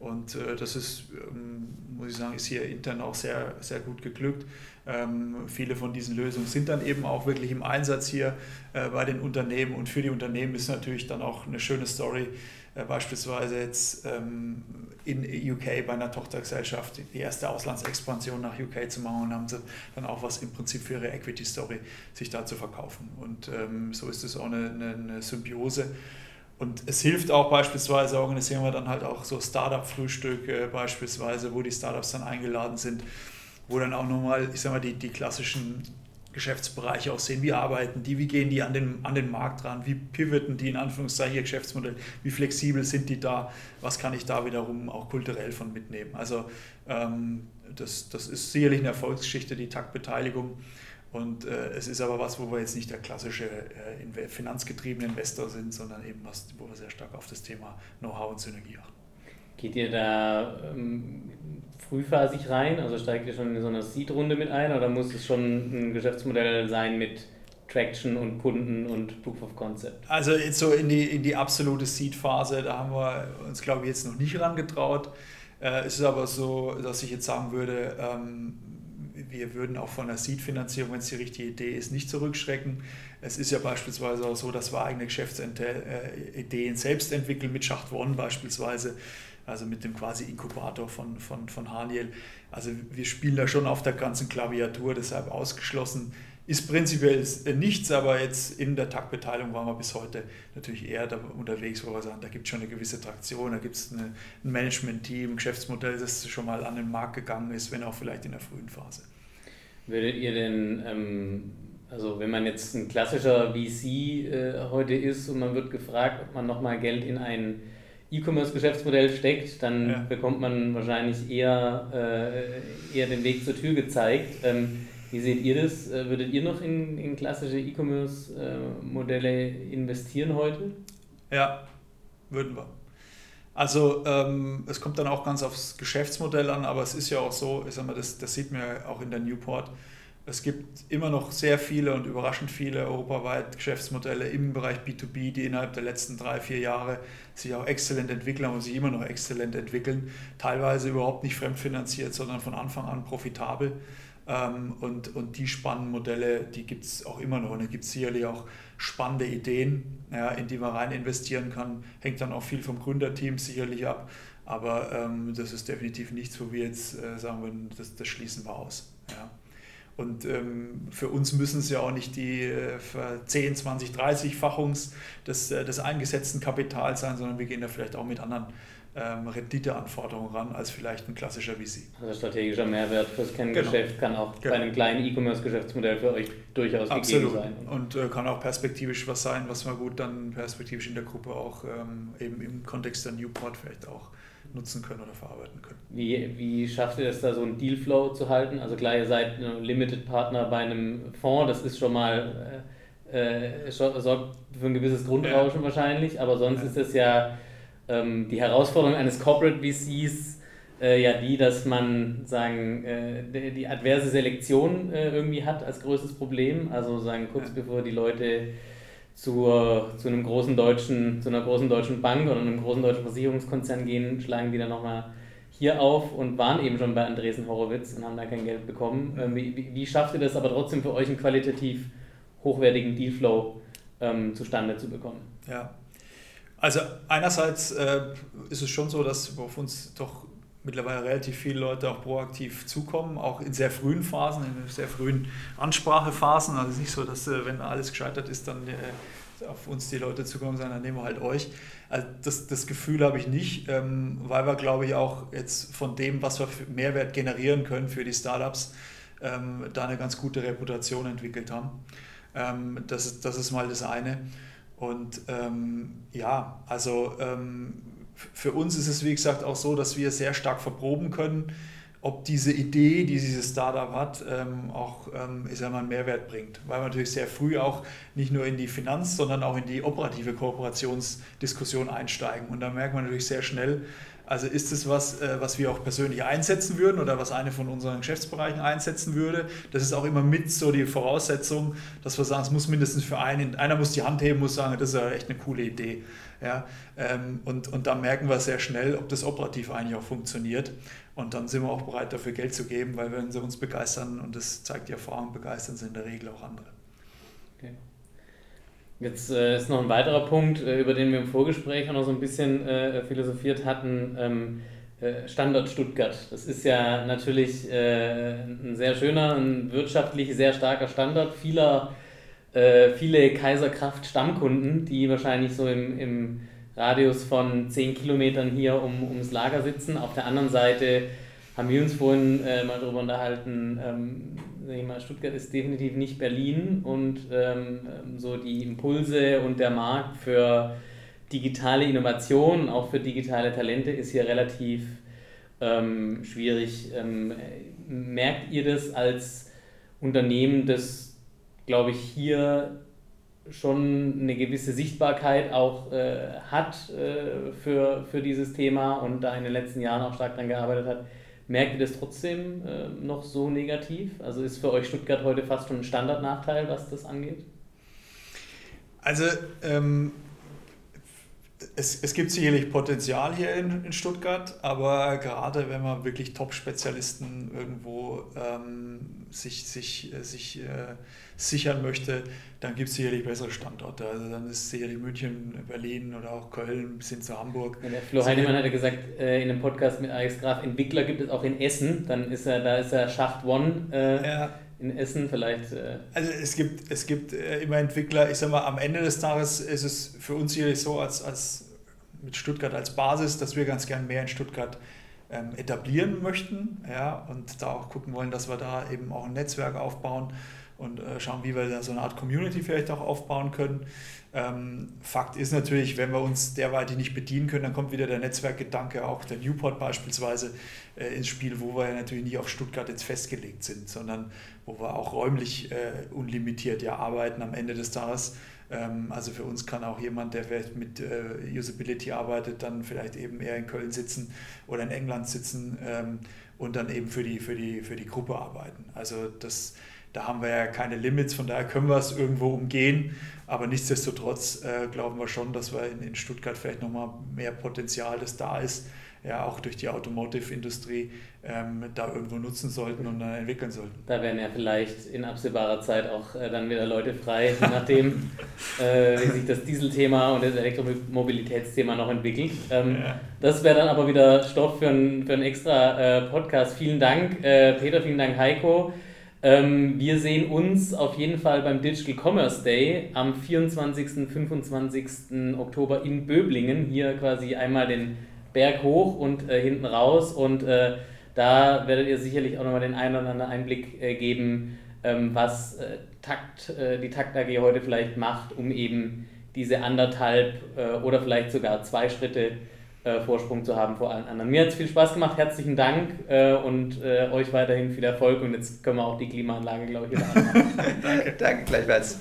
Und äh, das ist, ähm, muss ich sagen, ist hier intern auch sehr, sehr gut geglückt. Ähm, viele von diesen Lösungen sind dann eben auch wirklich im Einsatz hier äh, bei den Unternehmen und für die Unternehmen ist natürlich dann auch eine schöne Story, beispielsweise jetzt ähm, in UK bei einer Tochtergesellschaft die erste Auslandsexpansion nach UK zu machen und haben sie dann auch was im Prinzip für ihre Equity Story sich da zu verkaufen. Und ähm, so ist es auch eine, eine, eine, Symbiose. Und es hilft auch beispielsweise, organisieren wir dann halt auch so Startup-Frühstücke beispielsweise, wo die Startups dann eingeladen sind, wo dann auch nochmal, ich sag mal, die, die klassischen Geschäftsbereiche aussehen, wie arbeiten die, wie gehen die an den, an den Markt ran, wie pivoten die in Anführungszeichen ihr Geschäftsmodell, wie flexibel sind die da, was kann ich da wiederum auch kulturell von mitnehmen. Also ähm, das, das ist sicherlich eine Erfolgsgeschichte, die Taktbeteiligung. Und äh, es ist aber was, wo wir jetzt nicht der klassische äh, finanzgetriebene Investor sind, sondern eben was, wo wir sehr stark auf das Thema Know-how und Synergie achten. Geht ihr da ähm, frühphasig rein? Also steigt ihr schon in so eine Seed-Runde mit ein oder muss es schon ein Geschäftsmodell sein mit Traction und Kunden und Proof of Concept? Also jetzt so in die, in die absolute Seed-Phase, da haben wir uns, glaube ich, jetzt noch nicht rangetraut. Äh, es ist aber so, dass ich jetzt sagen würde, ähm, wir würden auch von der Seed-Finanzierung, wenn es die richtige Idee ist, nicht zurückschrecken. Es ist ja beispielsweise auch so, dass wir eigene Geschäftsideen selbst entwickeln, mit Schacht One beispielsweise also mit dem quasi Inkubator von, von, von Haniel. Also wir spielen da schon auf der ganzen Klaviatur, deshalb ausgeschlossen ist prinzipiell nichts, aber jetzt in der Taktbeteiligung waren wir bis heute natürlich eher unterwegs, wo wir sagen, da gibt es schon eine gewisse Traktion, da gibt es ein Management-Team, ein Geschäftsmodell, das schon mal an den Markt gegangen ist, wenn auch vielleicht in der frühen Phase. Würdet ihr denn, ähm, also wenn man jetzt ein klassischer VC äh, heute ist und man wird gefragt, ob man nochmal Geld in einen E-Commerce-Geschäftsmodell steckt, dann ja. bekommt man wahrscheinlich eher, äh, eher den Weg zur Tür gezeigt. Ähm, wie seht ihr das? Äh, würdet ihr noch in, in klassische E-Commerce-Modelle investieren heute? Ja, würden wir. Also ähm, es kommt dann auch ganz aufs Geschäftsmodell an, aber es ist ja auch so, ich sag mal, das, das sieht man ja auch in der Newport, es gibt immer noch sehr viele und überraschend viele europaweit Geschäftsmodelle im Bereich B2B, die innerhalb der letzten drei, vier Jahre sich auch exzellent entwickeln und sich immer noch exzellent entwickeln. Teilweise überhaupt nicht fremdfinanziert, sondern von Anfang an profitabel. Ähm, und, und die spannenden Modelle, die gibt es auch immer noch. Und es gibt sicherlich auch spannende Ideen, ja, in die man rein investieren kann. Hängt dann auch viel vom Gründerteam sicherlich ab. Aber ähm, das ist definitiv nichts, wo wir jetzt äh, sagen würden, das, das schließen wir aus. Ja. Und ähm, für uns müssen es ja auch nicht die äh, 10, 20, 30-Fachungs des, äh, des eingesetzten Kapitals sein, sondern wir gehen da vielleicht auch mit anderen ähm, Renditeanforderungen ran als vielleicht ein klassischer VC. Also strategischer Mehrwert fürs Kerngeschäft genau. kann auch genau. bei einem kleinen E-Commerce-Geschäftsmodell für euch durchaus Absolut. gegeben sein. Und äh, kann auch perspektivisch was sein, was man gut dann perspektivisch in der Gruppe auch ähm, eben im Kontext der Newport vielleicht auch nutzen können oder verarbeiten können. Wie, wie schafft ihr es da so einen Dealflow zu halten? Also klar, ihr seid Limited Partner bei einem Fonds, das ist schon mal äh, äh sorgt für ein gewisses Grundrauschen ja. wahrscheinlich, aber sonst ja. ist es ja ähm, die Herausforderung eines Corporate VCs äh, ja die, dass man sagen äh, die adverse Selektion äh, irgendwie hat als größtes Problem. Also sagen kurz ja. bevor die Leute zur, zu einem großen deutschen, zu einer großen deutschen Bank oder einem großen deutschen Versicherungskonzern gehen, schlagen die dann nochmal hier auf und waren eben schon bei Andresen Horowitz und haben da kein Geld bekommen. Ähm, wie, wie, schafft ihr das aber trotzdem für euch einen qualitativ hochwertigen Dealflow ähm, zustande zu bekommen? Ja, also einerseits äh, ist es schon so, dass auf uns doch mittlerweile relativ viele Leute auch proaktiv zukommen, auch in sehr frühen Phasen, in sehr frühen Ansprachephasen. Also nicht so, dass äh, wenn alles gescheitert ist, dann äh, auf uns die Leute zukommen, sondern dann nehmen wir halt euch. Also das, das Gefühl habe ich nicht, ähm, weil wir, glaube ich, auch jetzt von dem, was wir für Mehrwert generieren können für die Startups, ähm, da eine ganz gute Reputation entwickelt haben. Ähm, das, ist, das ist mal das eine. Und ähm, ja, also ähm, für uns ist es, wie gesagt, auch so, dass wir sehr stark verproben können, ob diese Idee, die dieses Startup hat, ähm, auch ähm, ich sag mal, einen Mehrwert bringt. Weil wir natürlich sehr früh auch nicht nur in die Finanz-, sondern auch in die operative Kooperationsdiskussion einsteigen. Und da merkt man natürlich sehr schnell, also ist es was, äh, was wir auch persönlich einsetzen würden oder was eine von unseren Geschäftsbereichen einsetzen würde. Das ist auch immer mit so die Voraussetzung, dass wir sagen, es muss mindestens für einen, einer muss die Hand heben, muss sagen, das ist ja echt eine coole Idee. Ja, ähm, und, und da merken wir sehr schnell, ob das operativ eigentlich auch funktioniert. Und dann sind wir auch bereit, dafür Geld zu geben, weil wenn sie uns begeistern, und das zeigt die Erfahrung, begeistern sie in der Regel auch andere. Okay. Jetzt äh, ist noch ein weiterer Punkt, äh, über den wir im Vorgespräch auch noch so ein bisschen äh, philosophiert hatten. Ähm, äh, Standort Stuttgart. Das ist ja natürlich äh, ein sehr schöner, ein wirtschaftlich sehr starker Standort vieler, äh, viele Kaiserkraft-Stammkunden, die wahrscheinlich so im, im Radius von 10 Kilometern hier um, ums Lager sitzen. Auf der anderen Seite haben wir uns vorhin mal darüber unterhalten, ähm, mal, Stuttgart ist definitiv nicht Berlin und ähm, so die Impulse und der Markt für digitale Innovation, auch für digitale Talente ist hier relativ ähm, schwierig. Ähm, merkt ihr das als Unternehmen, das, glaube ich, hier schon eine gewisse Sichtbarkeit auch äh, hat äh, für, für dieses Thema und da in den letzten Jahren auch stark daran gearbeitet hat. Merkt ihr das trotzdem äh, noch so negativ? Also ist für euch Stuttgart heute fast schon ein Standardnachteil, was das angeht? Also ähm, es, es gibt sicherlich Potenzial hier in, in Stuttgart, aber gerade wenn man wirklich Top-Spezialisten irgendwo ähm, sich, sich, äh, sich äh, sichern möchte, dann gibt es sicherlich bessere Standorte. Also dann ist sicherlich München, Berlin oder auch Köln bis hin zu Hamburg. Ja, der Flo Heinemann hat ja gesagt, äh, in einem Podcast mit Alex Graf, Entwickler gibt es auch in Essen. Dann ist er, da ist er Schacht One. Äh, ja. In Essen vielleicht. Äh also es gibt, es gibt äh, immer Entwickler, ich sag mal, am Ende des Tages ist es für uns sicherlich so, als, als mit Stuttgart als Basis, dass wir ganz gern mehr in Stuttgart ähm, etablieren möchten ja, und da auch gucken wollen, dass wir da eben auch ein Netzwerk aufbauen und äh, schauen, wie wir da so eine Art Community vielleicht auch aufbauen können. Ähm, Fakt ist natürlich, wenn wir uns derweitig nicht bedienen können, dann kommt wieder der Netzwerkgedanke, auch der Newport beispielsweise, äh, ins Spiel, wo wir ja natürlich nicht auf Stuttgart jetzt festgelegt sind, sondern wo wir auch räumlich äh, unlimitiert ja arbeiten am Ende des Tages. Ähm, also für uns kann auch jemand, der vielleicht mit äh, Usability arbeitet, dann vielleicht eben eher in Köln sitzen oder in England sitzen ähm, und dann eben für die, für die, für die Gruppe arbeiten. Also das da haben wir ja keine Limits, von daher können wir es irgendwo umgehen. Aber nichtsdestotrotz äh, glauben wir schon, dass wir in, in Stuttgart vielleicht nochmal mehr Potenzial, das da ist, ja auch durch die Automotive-Industrie ähm, da irgendwo nutzen sollten und dann entwickeln sollten. Da werden ja vielleicht in absehbarer Zeit auch äh, dann wieder Leute frei, nachdem, [LAUGHS] äh, wie sich das Dieselthema und das Elektromobilitätsthema noch entwickelt. Ähm, ja. Das wäre dann aber wieder Stoff für, ein, für einen extra äh, Podcast. Vielen Dank, äh, Peter, vielen Dank, Heiko. Ähm, wir sehen uns auf jeden Fall beim Digital Commerce Day am 24. und 25. Oktober in Böblingen. Hier quasi einmal den Berg hoch und äh, hinten raus. Und äh, da werdet ihr sicherlich auch nochmal den einen oder anderen Einblick äh, geben, ähm, was äh, Takt, äh, die Takt AG heute vielleicht macht, um eben diese anderthalb äh, oder vielleicht sogar zwei Schritte äh, Vorsprung zu haben vor allen anderen. Mir hat es viel Spaß gemacht, herzlichen Dank äh, und äh, euch weiterhin viel Erfolg und jetzt können wir auch die Klimaanlage, glaube ich, wieder anmachen. [LAUGHS] danke, danke gleichfalls.